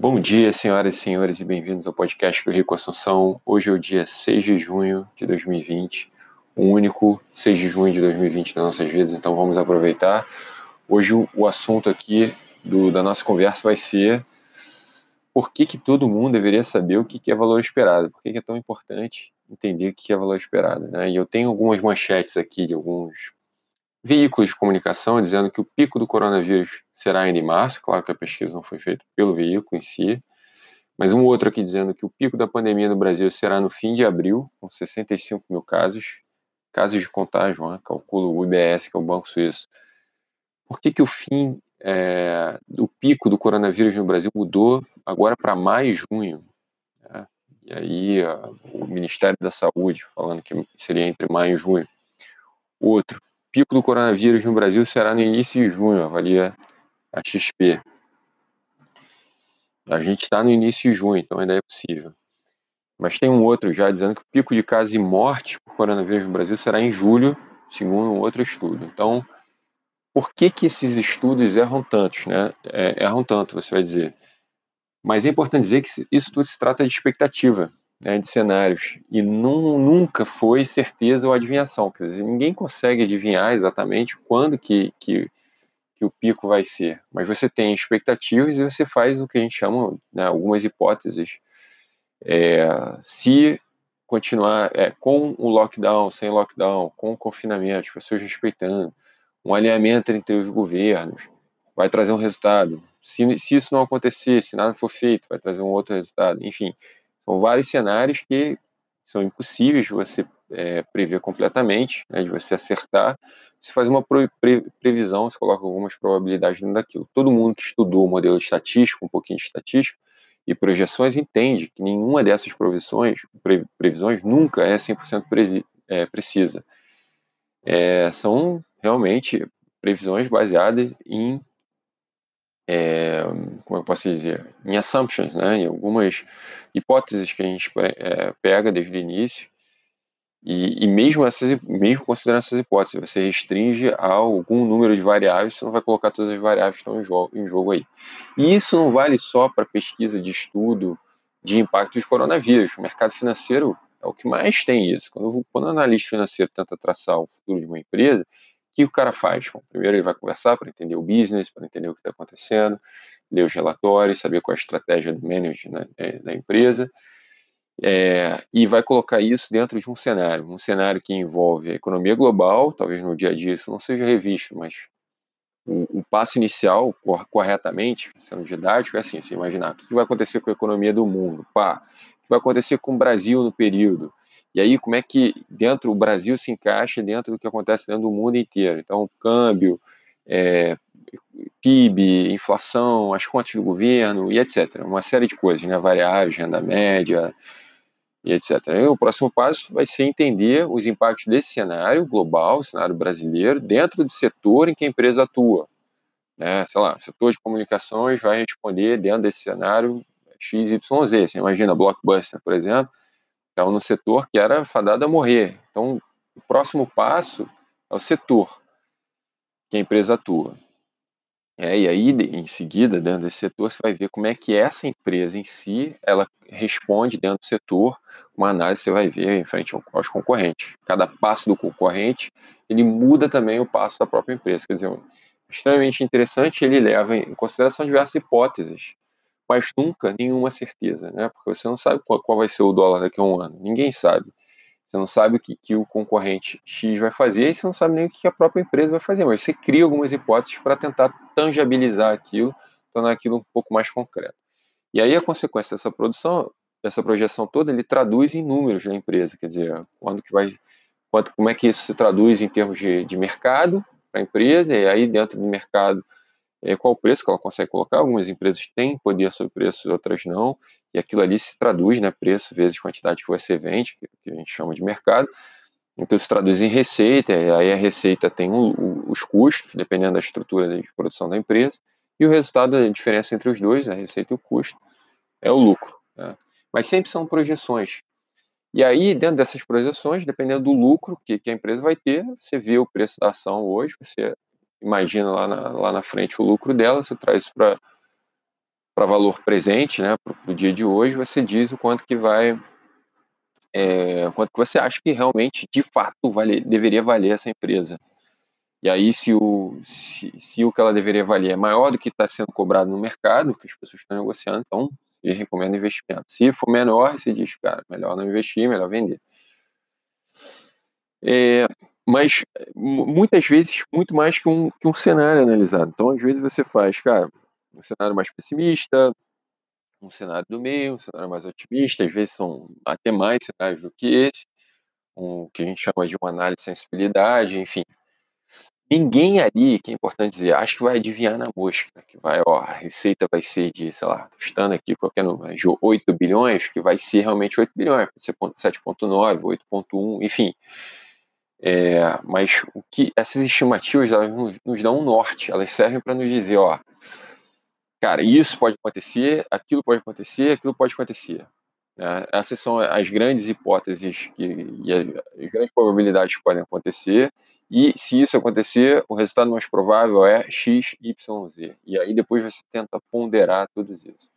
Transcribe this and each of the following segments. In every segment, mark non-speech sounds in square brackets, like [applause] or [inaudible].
Bom dia, senhoras e senhores, e bem-vindos ao podcast do Rico Assunção. Hoje é o dia 6 de junho de 2020, o único 6 de junho de 2020 nas nossas vidas, então vamos aproveitar. Hoje o assunto aqui do, da nossa conversa vai ser por que, que todo mundo deveria saber o que, que é valor esperado, por que, que é tão importante entender o que é valor esperado. Né? E eu tenho algumas manchetes aqui de alguns veículos de comunicação dizendo que o pico do coronavírus será ainda em março, claro que a pesquisa não foi feita pelo veículo em si, mas um outro aqui dizendo que o pico da pandemia no Brasil será no fim de abril, com 65 mil casos, casos de contágio, né? calcula o IBS, que é o Banco Suíço. Por que, que o fim é, do pico do coronavírus no Brasil mudou agora para maio e junho? Né? E aí a, o Ministério da Saúde falando que seria entre maio e junho. Outro, pico do coronavírus no Brasil será no início de junho, avalia a XP. A gente está no início de junho, então ainda é possível. Mas tem um outro já dizendo que o pico de casos e mortes por coronavírus no Brasil será em julho, segundo um outro estudo. Então, por que, que esses estudos erram tantos, né? É, erram tanto, você vai dizer. Mas é importante dizer que isso tudo se trata de expectativa né, de cenários e nunca foi certeza ou adivinhação. Quer dizer, ninguém consegue adivinhar exatamente quando que, que, que o pico vai ser, mas você tem expectativas e você faz o que a gente chama né, algumas hipóteses. É, se continuar é, com o lockdown, sem lockdown, com o confinamento, as pessoas respeitando, um alinhamento entre os governos, vai trazer um resultado. Se, se isso não acontecer, se nada for feito, vai trazer um outro resultado. Enfim, são vários cenários que são impossíveis de você é, prever completamente, né, de você acertar. Você faz uma pre previsão, você coloca algumas probabilidades dentro daquilo. Todo mundo que estudou o modelo estatístico, um pouquinho de estatística e projeções, entende que nenhuma dessas previsões, pre previsões nunca é 100% pre é, precisa. É, são realmente previsões baseadas em é, como eu posso dizer, em assumptions, né, em algumas hipóteses que a gente é, pega desde o início, e, e, mesmo, essas, mesmo considerando essas hipóteses, você restringe a algum número de variáveis, você não vai colocar todas as variáveis que estão em jogo, em jogo aí. E isso não vale só para pesquisa de estudo de impacto dos coronavírus. O mercado financeiro é o que mais tem isso. Quando, quando o analista financeiro tenta traçar o futuro de uma empresa, que o cara faz? Bom, primeiro ele vai conversar para entender o business, para entender o que está acontecendo, ler os relatórios, saber qual é a estratégia do manager né, é, da empresa, é, e vai colocar isso dentro de um cenário, um cenário que envolve a economia global, talvez no dia a dia isso não seja revisto, mas o, o passo inicial, corretamente, sendo didático, é assim, você imaginar o que vai acontecer com a economia do mundo, pá, o que vai acontecer com o Brasil no período, e aí, como é que dentro o Brasil se encaixa dentro do que acontece dentro do mundo inteiro? Então, câmbio, é, PIB, inflação, as contas do governo e etc. Uma série de coisas, né? variáveis, renda média e etc. E o próximo passo vai ser entender os impactos desse cenário global, cenário brasileiro, dentro do setor em que a empresa atua. Né? Sei lá, o setor de comunicações vai responder dentro desse cenário XYZ. Você imagina, Blockbuster, por exemplo, então, no setor que era fadado a morrer. Então, o próximo passo é o setor que a empresa atua. É, e aí, em seguida, dentro desse setor, você vai ver como é que essa empresa em si, ela responde dentro do setor, uma análise você vai ver em frente aos concorrentes. Cada passo do concorrente, ele muda também o passo da própria empresa. Quer dizer, extremamente interessante, ele leva em consideração diversas hipóteses mas nunca nenhuma certeza, né? Porque você não sabe qual, qual vai ser o dólar daqui a um ano, ninguém sabe. Você não sabe o que, que o concorrente X vai fazer e você não sabe nem o que a própria empresa vai fazer, mas você cria algumas hipóteses para tentar tangibilizar aquilo, tornar aquilo um pouco mais concreto. E aí a consequência dessa produção, dessa projeção toda, ele traduz em números da empresa, quer dizer, quando que vai, quanto, como é que isso se traduz em termos de, de mercado para a empresa, e aí dentro do mercado é, qual o preço que ela consegue colocar. Algumas empresas têm poder sobre preços, outras não, e aquilo ali se traduz, né, preço vezes quantidade que você vende, que, a gente chama de mercado. Então se traduz em receita, e aí a receita tem os custos, dependendo da estrutura de produção da empresa, e o resultado, a diferença entre os dois, a receita e o custo, é o lucro. Né? Mas sempre são projeções. E aí, dentro dessas projeções, dependendo do lucro que, que a empresa vai ter, você vê o preço da ação hoje, você imagina lá na, lá na frente o lucro dela, você traz para para valor presente, né, para o dia de hoje, você diz o quanto que vai, é, quanto que você acha que realmente, de fato, vale, deveria valer essa empresa. E aí, se o, se, se o que ela deveria valer é maior do que está sendo cobrado no mercado, que as pessoas estão negociando, então se recomenda investimento. Se for menor, você diz, cara, melhor não investir, melhor vender. É, mas muitas vezes, muito mais que um, que um cenário analisado. Então, às vezes, você faz, cara, um cenário mais pessimista, um cenário do meio, um cenário mais otimista, às vezes são até mais cenários do que esse, um, que a gente chama de uma análise de sensibilidade, enfim. Ninguém ali, que é importante dizer, acho que vai adivinhar na mosca, que vai, ó, a receita vai ser de, sei lá, estando aqui qualquer número, de 8 bilhões, que vai ser realmente 8 bilhões, pode ser 7.9, 8.1, enfim. É, mas o que essas estimativas elas nos, nos dão um norte, elas servem para nos dizer, ó, cara, isso pode acontecer, aquilo pode acontecer, aquilo pode acontecer. Né? Essas são as grandes hipóteses que, e as, grandes probabilidades que podem acontecer. E se isso acontecer, o resultado mais provável é X, Y, Z. E aí depois você tenta ponderar tudo isso.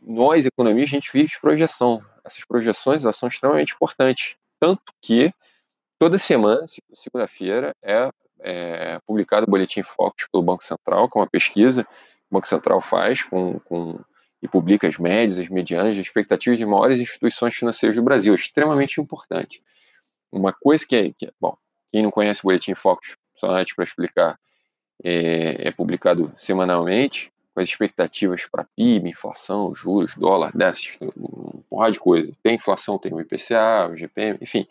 Nós, economistas, a gente vive de projeção. Essas projeções são extremamente importantes. Tanto que Toda semana, segunda-feira, é, é, publicado o Boletim Focus pelo Banco Central, que é uma pesquisa Banco Central faz com, com, e publica as médias, as medianas, as expectativas de maiores instituições financeiras do Brasil. É extremamente importante. Uma coisa que é, que é bom, quem não conhece o Boletim Focus, só antes para explicar, é, é, publicado semanalmente, com as expectativas para PIB, inflação, juros, dólar, déficit, um porrada de coisa. Tem inflação, tem o IPCA, o GPM, enfim,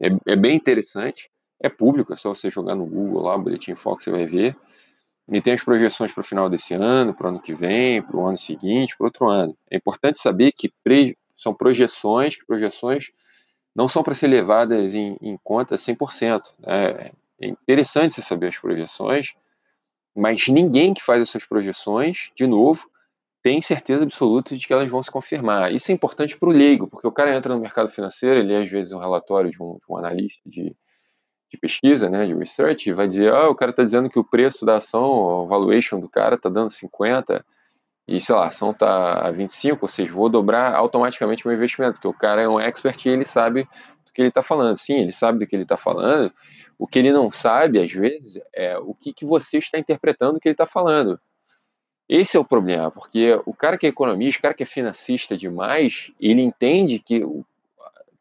é, é bem interessante, é público, é só você jogar no Google lá, Boletim Fox, você vai ver. E tem as projeções para o final desse ano, para o ano que vem, para o ano seguinte, para outro ano. É importante saber que são projeções, que projeções não são para ser levadas em, em conta 100%. É, é interessante você saber as projeções, mas ninguém que faz essas projeções, de novo, tem certeza absoluta de que elas vão se confirmar. Isso é importante para o leigo, porque o cara entra no mercado financeiro, ele às vezes um relatório de um, de um analista de, de, pesquisa, né, de research, vai dizer, ah, o cara está dizendo que o preço da ação, o valuation do cara está dando 50, e sei lá, a ação está a 25, ou seja, vou dobrar automaticamente meu investimento, porque o cara é um expert e ele sabe do que ele está falando. Sim, ele sabe do que ele está falando, o que ele não sabe, às vezes, é o que, que você está interpretando do que ele está falando. Esse é o problema, porque o cara que é economista, o cara que é financista demais, ele entende que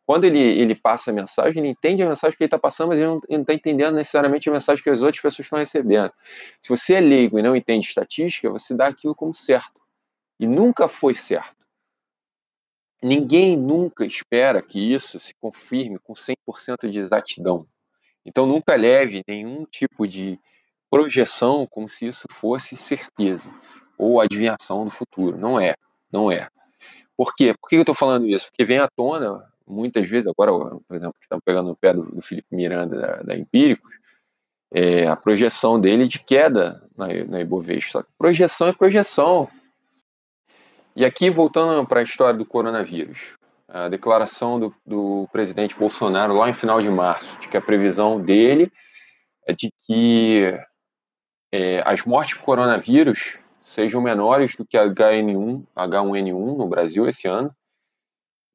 quando ele, ele passa a mensagem, ele entende a mensagem que ele está passando, mas ele não está entendendo necessariamente a mensagem que as outras pessoas estão recebendo. Se você é leigo e não entende estatística, você dá aquilo como certo. E nunca foi certo. Ninguém nunca espera que isso se confirme com 100% de exatidão. Então nunca leve nenhum tipo de projeção como se isso fosse certeza ou adivinhação do futuro. Não é, não é. Por quê? Por que eu estou falando isso? Porque vem à tona, muitas vezes, agora, por exemplo, que estamos pegando o pé do, do Felipe Miranda da, da Empíricos, é, a projeção dele de queda na, na Ibovespa. Projeção é projeção. E aqui, voltando para a história do coronavírus, a declaração do, do presidente Bolsonaro lá em final de março, de que a previsão dele é de que é, as mortes por coronavírus sejam menores do que HN1, H1N1 no Brasil esse ano,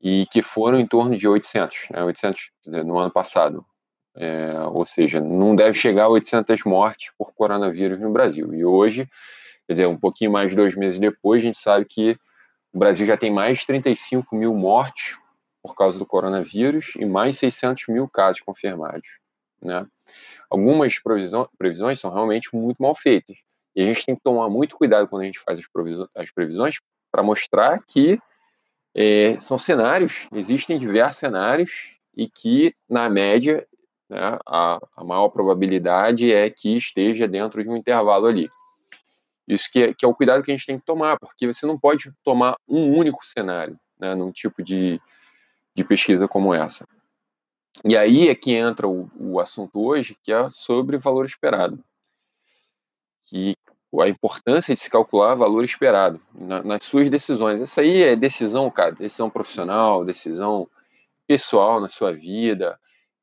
e que foram em torno de 800, né, 800 dizer, no ano passado. É, ou seja, não deve chegar a 800 mortes por coronavírus no Brasil. E hoje, quer dizer, um pouquinho mais de dois meses depois, a gente sabe que o Brasil já tem mais de 35 mil mortes por causa do coronavírus e mais 600 mil casos confirmados. Né? Algumas previsões são realmente muito mal feitas. E a gente tem que tomar muito cuidado quando a gente faz as previsões para mostrar que é, são cenários, existem diversos cenários e que, na média, né, a, a, maior probabilidade é que esteja dentro de um intervalo ali. Isso que é, que é, o cuidado que a gente tem que tomar, porque você não pode tomar um único cenário né, num tipo de, de pesquisa como essa. E aí é que entra o, o assunto hoje, que é sobre valor esperado. Que a importância de se calcular valor esperado na, nas suas decisões. Essa aí é decisão, cara, decisão profissional, decisão pessoal na sua vida.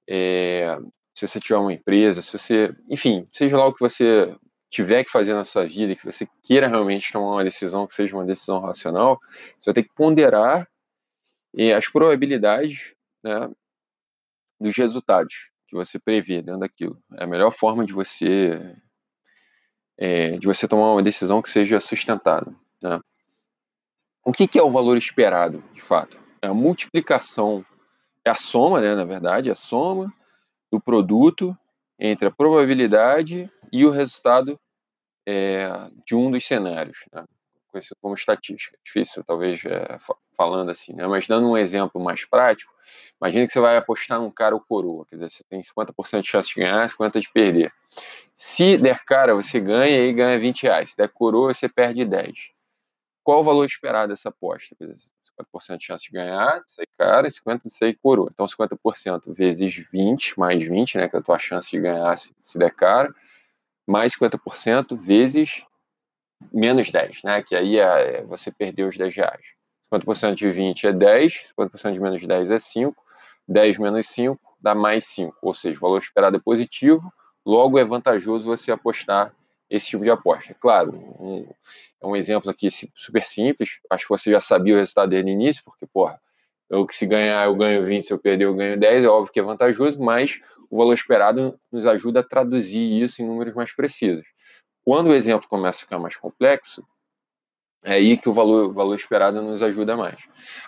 É, se você tiver uma empresa, se você, enfim, seja lá o que você tiver que fazer na sua vida, que você queira realmente tomar uma decisão que seja uma decisão racional, você vai ter que ponderar eh, as probabilidades né, dos resultados que você prevê dentro daquilo. É a melhor forma de você é, de você tomar uma decisão que seja sustentada. Né? O que, que, é o valor esperado, de fato? É a multiplicação, é a soma, né, na verdade, é a soma do produto entre a probabilidade e o resultado é, de um dos cenários, né? Conhecido como estatística. Difícil, talvez, é, falando assim, né? mas dando um exemplo mais prático, imagine que você vai apostar num cara ou coroa, quer dizer, você tem 50% de chance de ganhar, 50% de perder. Se der cara, você ganha e ganha 20 reais. Se der coroa, você perde 10. Qual o valor esperado dessa aposta? Quer dizer, 50% de chance de ganhar, sair cara, e 50% de sair coroa. Então, 50% vezes 20, mais 20, né, que é a tua chance de ganhar se, se der cara, mais 50% vezes menos 10, né? Que aí é, você perdeu os 10 reais. 50% de 20 é 10, 50% de menos 10 é 5, 10 menos 5 dá mais 5, ou seja, o valor esperado é positivo, logo é vantajoso você apostar esse tipo de aposta. É claro, um, é um exemplo aqui super simples, acho que você já sabia o resultado desde o início, porque, porra, eu que se ganhar eu ganho 20, se eu perder eu ganho 10, é óbvio que é vantajoso, mas o valor esperado nos ajuda a traduzir isso em números mais precisos. Quando o exemplo começa a ficar mais complexo, é aí que o valor, o valor esperado nos ajuda mais.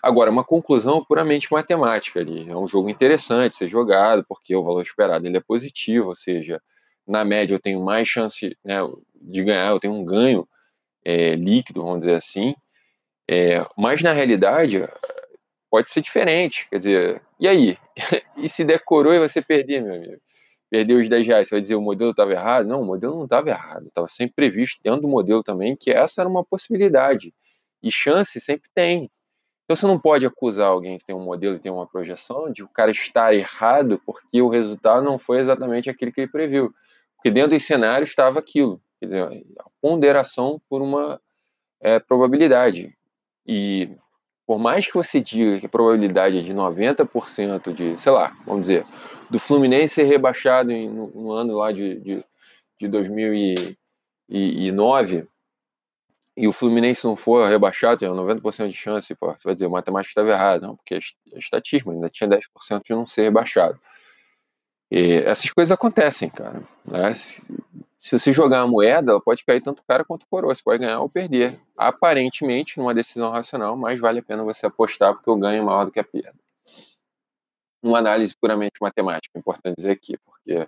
Agora, uma conclusão puramente matemática ali. É um jogo interessante ser jogado, porque o valor esperado ele é positivo, ou seja, na média eu tenho mais chance né, de ganhar, eu tenho um ganho é, líquido, vamos dizer assim. É, mas na realidade pode ser diferente. Quer dizer, e aí? [laughs] e se decorou e você perder, meu amigo? Perdeu os 10 reais, você vai dizer o modelo estava errado? Não, o modelo não estava errado. Estava sempre previsto dentro do modelo também que essa era uma possibilidade. E chance sempre tem. Então você não pode acusar alguém que tem um modelo e tem uma projeção de o cara estar errado porque o resultado não foi exatamente aquele que ele previu. Porque dentro dos cenários estava aquilo. Quer dizer, a ponderação por uma é, probabilidade. E por mais que você diga que a probabilidade é de 90% de, sei lá, vamos dizer, do Fluminense ser rebaixado em, no, no, ano lá de, de, de 2009 e o Fluminense não for rebaixado, tem 90% de chance, pô, vai dizer, o matemática estava errado, não, porque é, é estatística, ainda tinha 10% de não ser rebaixado. E essas coisas acontecem, cara. Né? Se você jogar a moeda, ela pode cair tanto cara quanto coroa. Você pode ganhar ou perder. Aparentemente, numa decisão racional, mais vale a pena você apostar porque o ganho é maior do que a perda. Uma análise puramente matemática, importante dizer aqui, porque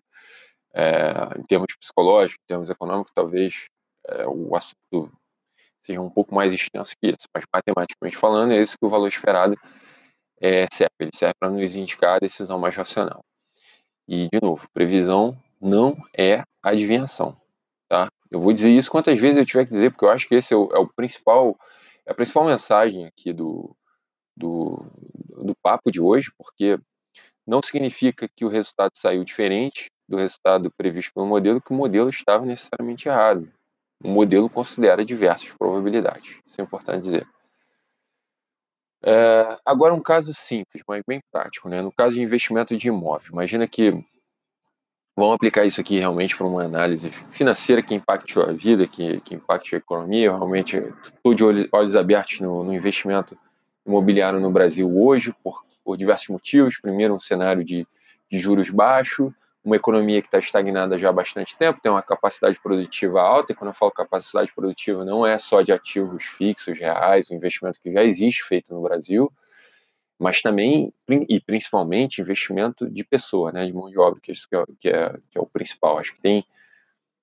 é, em termos psicológicos, em termos econômicos, talvez é, o assunto seja um pouco mais extenso que isso. Mas matematicamente falando, é isso que o valor esperado é, serve. Ele serve para nos indicar a decisão mais racional. E, de novo, previsão não é adivinhação, tá? Eu vou dizer isso quantas vezes eu tiver que dizer, porque eu acho que esse é o, é o principal, é a principal mensagem aqui do, do, do papo de hoje, porque não significa que o resultado saiu diferente do resultado previsto pelo modelo, que o modelo estava necessariamente errado. O modelo considera diversas probabilidades. Isso é importante dizer. É, agora, um caso simples, mas bem prático. Né? No caso de investimento de imóvel, imagina que vamos aplicar isso aqui realmente para uma análise financeira que impacte a vida, que, que impacte a economia. Eu realmente estou de olhos abertos no, no, investimento imobiliário no Brasil hoje, por, por diversos motivos. Primeiro, um cenário de, de juros baixos, uma economia que está estagnada já há bastante tempo, tem uma capacidade produtiva alta, e quando eu falo capacidade produtiva, não é só de ativos fixos, reais, um investimento que já existe feito no Brasil, mas também e principalmente investimento de pessoa, né, de mão de obra, que, é, que, é, que é o principal. Acho que tem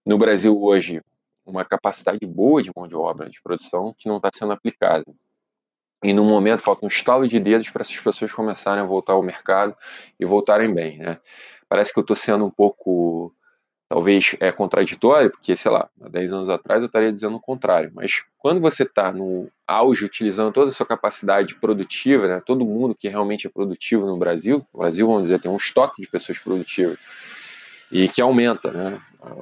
no Brasil hoje uma capacidade boa de mão de obra, de produção, que não está sendo aplicada. E no momento falta um estalo de dedos para essas pessoas começarem a voltar ao mercado e voltarem bem. Né? Parece que eu estou sendo um pouco talvez é contraditório, porque, sei lá, há 10 anos atrás eu estaria dizendo o contrário, mas quando você está no auge, utilizando toda a sua capacidade produtiva, né, todo mundo que realmente é produtivo no Brasil, o Brasil, vamos dizer, tem um estoque de pessoas produtivas, e que aumenta, né, a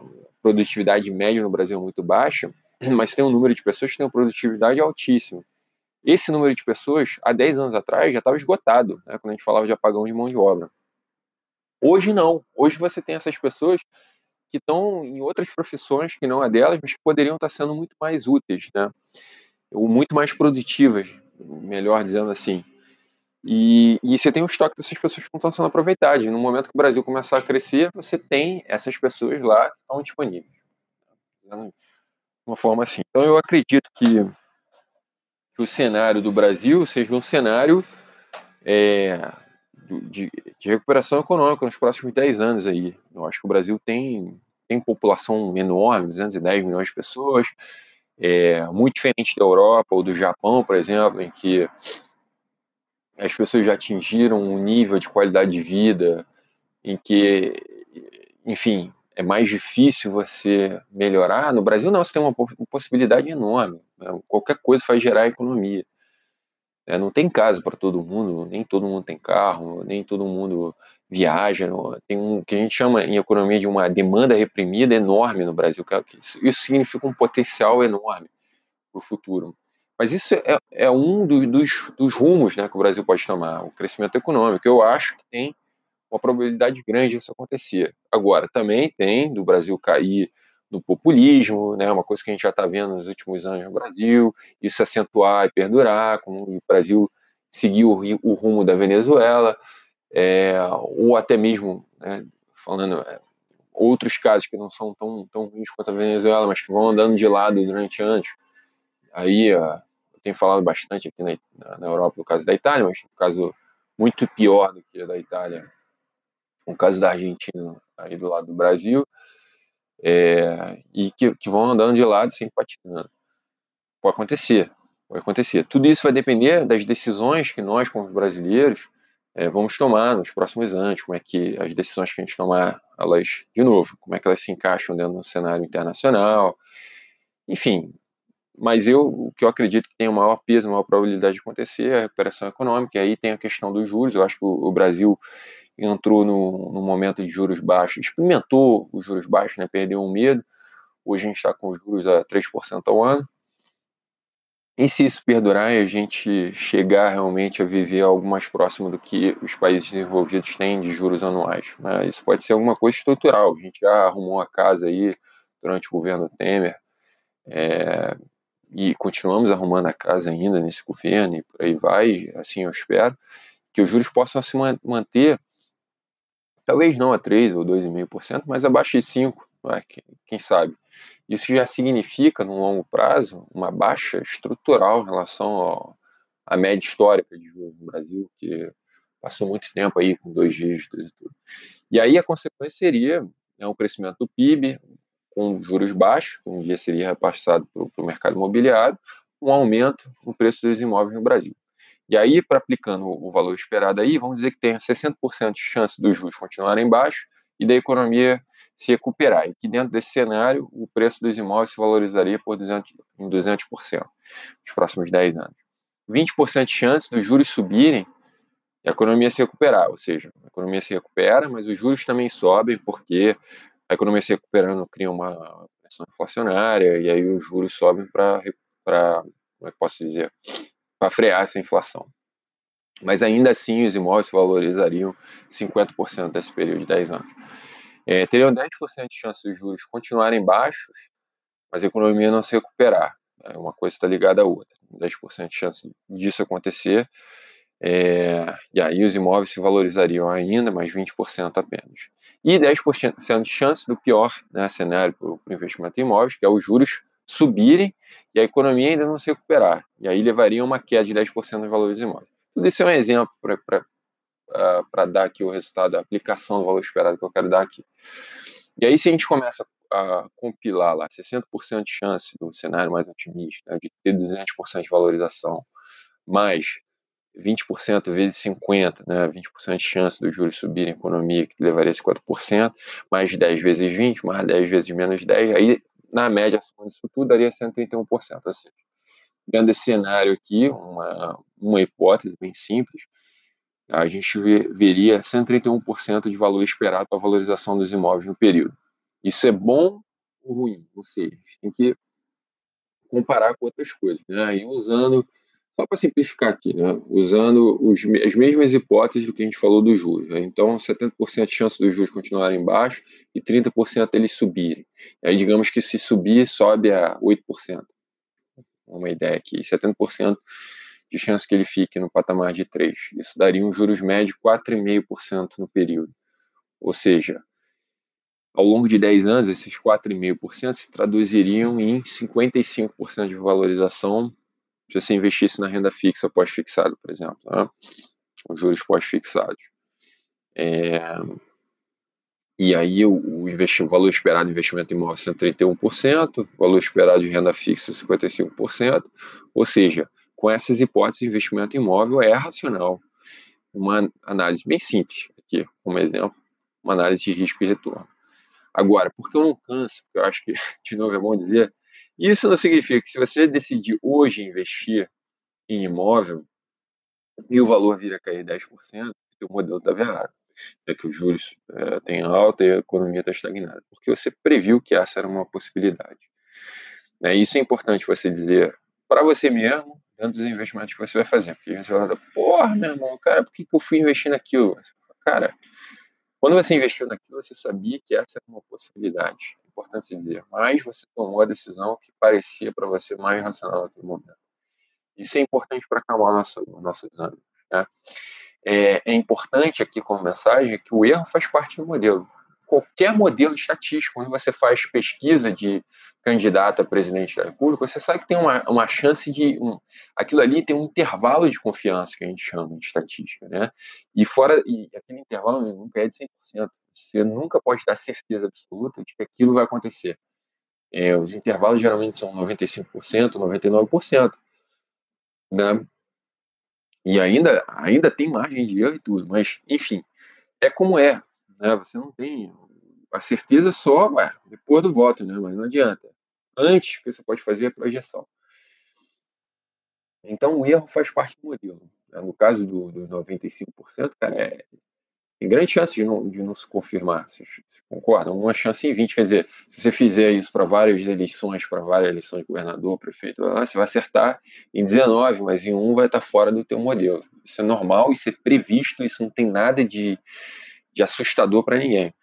produtividade média no Brasil é muito baixa, mas tem um número de pessoas que tem uma produtividade altíssima. Esse número de pessoas, há 10 anos atrás, já estava esgotado, né, quando a gente falava de apagão de mão de obra. Hoje não. Hoje você tem essas pessoas que estão em outras profissões que não a delas, mas que poderiam estar sendo muito mais úteis, né? Ou muito mais produtivas, melhor dizendo assim. E, e você tem um estoque dessas pessoas que não estão sendo aproveitadas. No momento que o Brasil começar a crescer, você tem essas pessoas lá que estão disponíveis. De uma forma assim. Então, eu acredito que, que o cenário do Brasil seja um cenário é, de, de, recuperação econômica nos próximos 10 anos aí. Eu acho que o Brasil tem, tem população enorme, 210 milhões de pessoas, é, muito diferente da Europa ou do Japão, por exemplo, em que as pessoas já atingiram um nível de qualidade de vida em que, enfim, é mais difícil você melhorar. No Brasil, não, você tem uma possibilidade enorme. Né? Qualquer coisa faz gerar economia. É, não tem caso para todo mundo, nem todo mundo tem carro, nem todo mundo viaja. Tem um que a gente chama em economia de uma demanda reprimida enorme no Brasil. Isso significa um potencial enorme para o futuro. Mas isso é, é um do, dos, dos, rumos né, que o Brasil pode tomar, o crescimento econômico. Eu acho que tem uma probabilidade grande disso acontecer. Agora, também tem do Brasil cair no populismo, né, uma coisa que a gente já está vendo nos últimos anos no Brasil, isso acentuar e perdurar, como o Brasil seguir o, o rumo da Venezuela, é, ou até mesmo, né, falando é, outros casos que não são tão, tão ruins quanto a Venezuela, mas que vão andando de lado durante anos, Aí, ó, eu tenho falado bastante aqui na, na, Europa no caso da Itália, mas no caso muito pior do que da Itália, o caso da Argentina aí do lado do Brasil, é, e que, que, vão andando de lado sem patinando. Pode acontecer, pode acontecer. Tudo isso vai depender das decisões que nós, como brasileiros, é, vamos tomar nos próximos anos, como é que as decisões que a gente tomar, elas, de novo, como é que elas se encaixam dentro do cenário internacional, enfim, mas eu, o que eu acredito que tem o maior peso, a maior probabilidade de acontecer é a recuperação econômica, e aí tem a questão dos juros, eu acho que o, o Brasil entrou no, no, momento de juros baixos, experimentou os juros baixos, né, perdeu um medo, hoje a gente está com juros a 3% ao ano, e se isso perdurar e a gente chegar realmente a viver algo mais próximo do que os países desenvolvidos têm de juros anuais, né, isso pode ser alguma coisa estrutural, a gente já arrumou a casa aí durante o governo Temer, é, e continuamos arrumando a casa ainda nesse governo e por aí vai, assim eu espero, que os juros possam se manter, talvez não a 3 ou 2,5%, mas abaixo de 5%, é? quem sabe. Isso já significa, no longo prazo, uma baixa estrutural em relação à média histórica de juros no Brasil, que passou muito tempo aí com dois dígitos e tudo. E aí a consequência seria né, um crescimento do PIB, com juros baixos, que um dia seria repassado para o mercado imobiliário, um aumento no preço dos imóveis no Brasil. E aí, para aplicando o valor esperado aí, vamos dizer que tem 60% de chance dos juros continuarem baixos e da economia se recuperar. E que dentro desse cenário, o preço dos imóveis se valorizaria por 200, em 200% nos próximos 10 anos. 20% de chance dos juros subirem e a economia se recuperar, ou seja, a economia se recupera, mas os juros também sobem porque a economia se recuperando cria uma pressão inflacionária e aí os juros sobem para, como é que posso dizer, para frear essa inflação. Mas ainda assim os imóveis valorizariam 50% desse período de 10 anos. É, teriam 10% de chance dos juros continuarem baixos, mas a economia não se recuperar. É, uma coisa está ligada à outra. 10% de chance disso acontecer, é, e aí os imóveis se valorizariam ainda, mas 20% apenas e 10% de chance do pior né, cenário para o investimento em imóveis, que é os juros subirem e a economia ainda não se recuperar. E aí levaria uma queda de 10% nos valores imóveis. Tudo isso é um exemplo para dar aqui o resultado da aplicação do valor esperado que eu quero dar aqui. E aí, se a gente começa a compilar lá 60% de chance do cenário mais otimista, de ter 200% de valorização, mais 20% vezes 50, né, 20% de chance do juros subir em economia, que levaria a 50%, mais 10 vezes 20, mais 10 vezes menos 10, aí na média, isso tudo, daria 131%. Ou seja, cenário aqui, uma, uma hipótese bem simples, a gente veria 131% de valor esperado para a valorização dos imóveis no período. Isso é bom ou ruim? Não sei. A gente tem que comparar com outras coisas. Né? E usando só para simplificar aqui, né? usando os, as mesmas hipóteses do que a gente falou dos juros. Né? Então, 70% de chance dos juros continuarem baixos e 30% eles subirem. Aí, digamos que se subir, sobe a 8%. Uma ideia aqui, 70% de chance que ele fique no patamar de 3. Isso daria um juros médio 4,5% no período. Ou seja, ao longo de 10 anos, esses 4,5% se traduziriam em 55% de valorização se você investisse na renda fixa pós-fixado, por exemplo, né? os juros pós-fixados. É... E aí o, o, valor esperado de investimento imóvel 131%, o valor esperado de renda fixa 55%, ou seja, com essas hipóteses, investimento imóvel é racional. Uma análise bem simples, aqui como exemplo, uma análise de risco e retorno. Agora, por que eu não canso? Eu acho que, [laughs] de novo, é bom dizer, isso não significa que se você decidir hoje investir em imóvel e o valor vir a cair 10%, o modelo estava errado. É que os juros é, têm alta e a economia está estagnada. Porque você previu que essa era uma possibilidade. Né? Isso é importante você dizer para você mesmo, dentro dos investimentos que você vai fazer. Porque você vai porra, meu irmão, cara, por que, que eu fui investir naquilo? Cara, quando você investiu naquilo, você sabia que essa era uma possibilidade importante se dizer, mas você tomou a decisão que parecia para você mais racional naquele momento. Isso é importante para acalmar nosso, nosso desânimo. Né? É, é, importante aqui como mensagem que o erro faz parte do modelo. Qualquer modelo estatístico, quando você faz pesquisa de candidato a presidente da República, você sabe que tem uma, uma chance de. Um, aquilo ali tem um intervalo de confiança que a gente chama de estatística. Né? E fora. E aquele intervalo nunca é de 100%. Você nunca pode dar certeza absoluta de que aquilo vai acontecer. É, os intervalos geralmente são 95%, 99%. Né? E ainda, ainda tem margem de erro e tudo, mas, enfim, é como é. Né? Você não tem a certeza só ué, depois do voto, né? mas não adianta. Antes, que você pode fazer é projeção. Então, o erro faz parte do modelo. Né? No caso do, do 95%, cara, é, tem grande chance de não, de não se confirmar. Vocês, concordam? Uma chance em 20. Quer dizer, se você fizer isso para várias eleições, para várias eleições de governador, prefeito, você vai acertar em 19, mas em um vai estar fora do teu modelo. Isso é normal, isso é previsto, isso não tem nada de, de assustador para ninguém.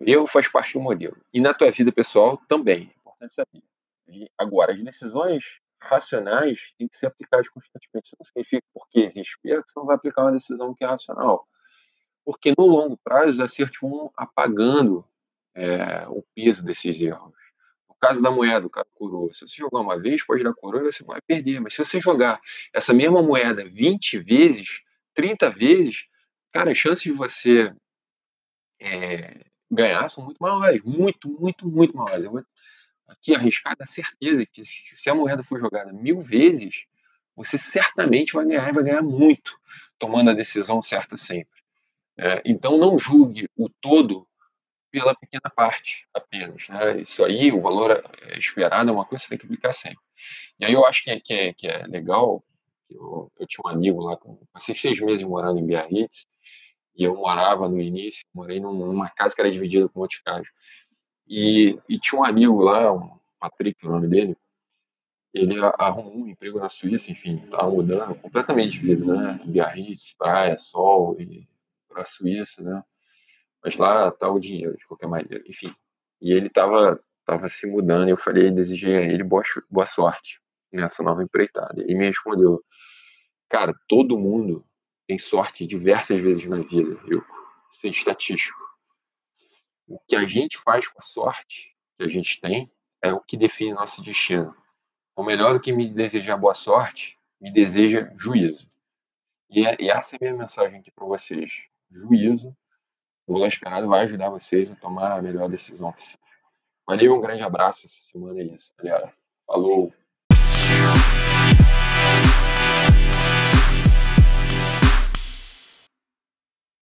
Erro faz parte do modelo. E na tua vida pessoal também. É importante saber. E agora, as decisões racionais têm que ser aplicadas constantemente. Isso não significa porque existe erro você não vai aplicar uma decisão que é racional porque no longo prazo os acertos vão apagando é, o peso desses erros. No caso da moeda, o cara coroa, se você jogar uma vez, pode dar coroa e você vai perder. Mas se você jogar essa mesma moeda 20 vezes, 30 vezes, cara, as chances de você é, ganhar são muito maiores. Muito, muito, muito maiores. Eu vou aqui arriscar a certeza que se a moeda for jogada mil vezes, você certamente vai ganhar e vai ganhar muito, tomando a decisão certa sempre. É, então, não julgue o todo pela pequena parte apenas. Né? Isso aí, o valor é, esperado é uma coisa que você tem que aplicar sempre. E aí eu acho que é, que é, que é legal, eu, eu, tinha um amigo lá, passei seis meses morando em Biarritz, e eu morava no início, morei numa casa que era dividida com outros casas. E, e tinha um amigo lá, um Patrick, o nome dele, ele arrumou um emprego na Suíça, enfim, estava mudando completamente de vida, né? Biarritz, praia, sol, e para a Suíça, né? Mas lá tá o dinheiro, de qualquer maneira. Enfim. E ele tava, tava se mudando, eu falei, desejei a ele boa, boa sorte nessa nova empreitada. Ele me respondeu, cara, todo mundo tem sorte diversas vezes na vida, viu? Isso é estatístico. O que a gente faz com a sorte que a gente tem é o que define nosso destino. O melhor do que me desejar boa sorte, me deseja juízo. E, é, e essa é a minha mensagem aqui para vocês juízo, o valor esperado vai ajudar vocês a tomar a melhor decisão possível. Valeu, um grande abraço essa semana é isso, galera. Falou!